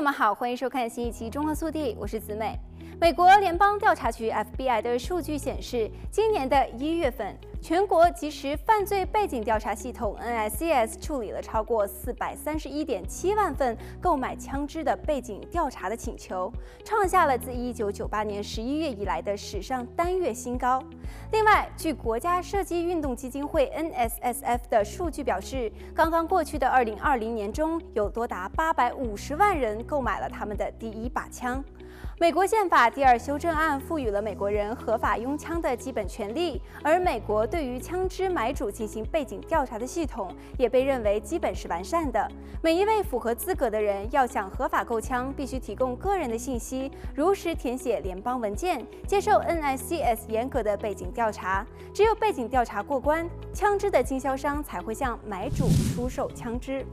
朋友们好，欢迎收看新一期《中科速递》，我是子美。美国联邦调查局 FBI 的数据显示，今年的一月份，全国即时犯罪背景调查系统 NICS 处理了超过四百三十一点七万份购买枪支的背景调查的请求，创下了自一九九八年十一月以来的史上单月新高。另外，据国家射击运动基金会 NSSF 的数据表示，刚刚过去的二零二零年中，有多达八百五十万人购买了他们的第一把枪。美国宪法第二修正案赋予了美国人合法拥枪的基本权利，而美国对于枪支买主进行背景调查的系统也被认为基本是完善的。每一位符合资格的人要想合法购枪，必须提供个人的信息，如实填写联邦文件，接受 NICS 严格的背景调查。只有背景调查过关，枪支的经销商才会向买主出售枪支。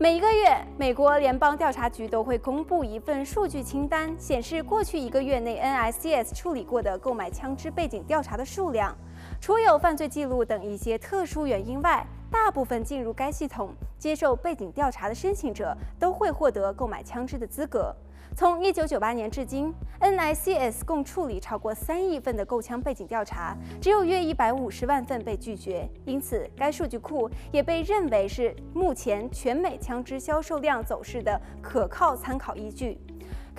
每一个月，美国联邦调查局都会公布一份数据清单，显示过去一个月内 NICS 处理过的购买枪支背景调查的数量。除有犯罪记录等一些特殊原因外，大部分进入该系统接受背景调查的申请者都会获得购买枪支的资格。从一九九八年至今，NICS 共处理超过三亿份的购枪背景调查，只有约一百五十万份被拒绝。因此，该数据库也被认为是目前全美枪支销售量走势的可靠参考依据。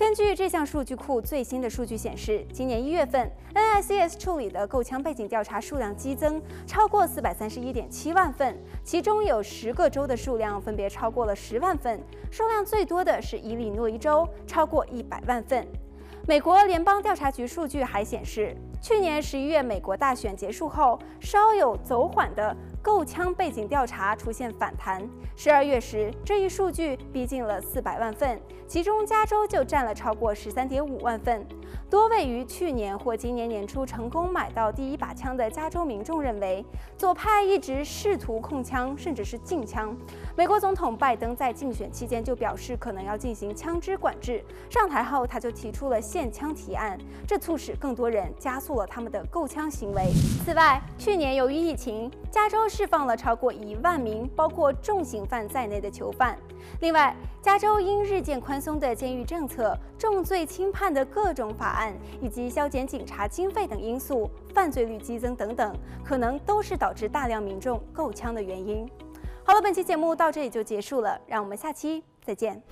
根据这项数据库最新的数据显示，今年一月份，NICS 处理的购枪背景调查数量激增，超过四百三十一点七万份，其中有十个州的数量分别超过了十万份，数量最多的是伊利诺伊州，超过一百万份。美国联邦调查局数据还显示，去年十一月美国大选结束后，稍有走缓的购枪背景调查出现反弹。十二月时，这一数据逼近了四百万份，其中加州就占了超过十三点五万份。多位于去年或今年年初成功买到第一把枪的加州民众认为，左派一直试图控枪，甚至是禁枪。美国总统拜登在竞选期间就表示，可能要进行枪支管制。上台后，他就提出了限枪提案，这促使更多人加速了他们的购枪行为。此外，去年由于疫情，加州释放了超过一万名包括重刑犯在内的囚犯。另外，加州因日渐宽松的监狱政策、重罪轻判的各种法案以及削减警察经费等因素，犯罪率激增等等，可能都是导致大量民众购枪的原因。好了，本期节目到这里就结束了，让我们下期再见。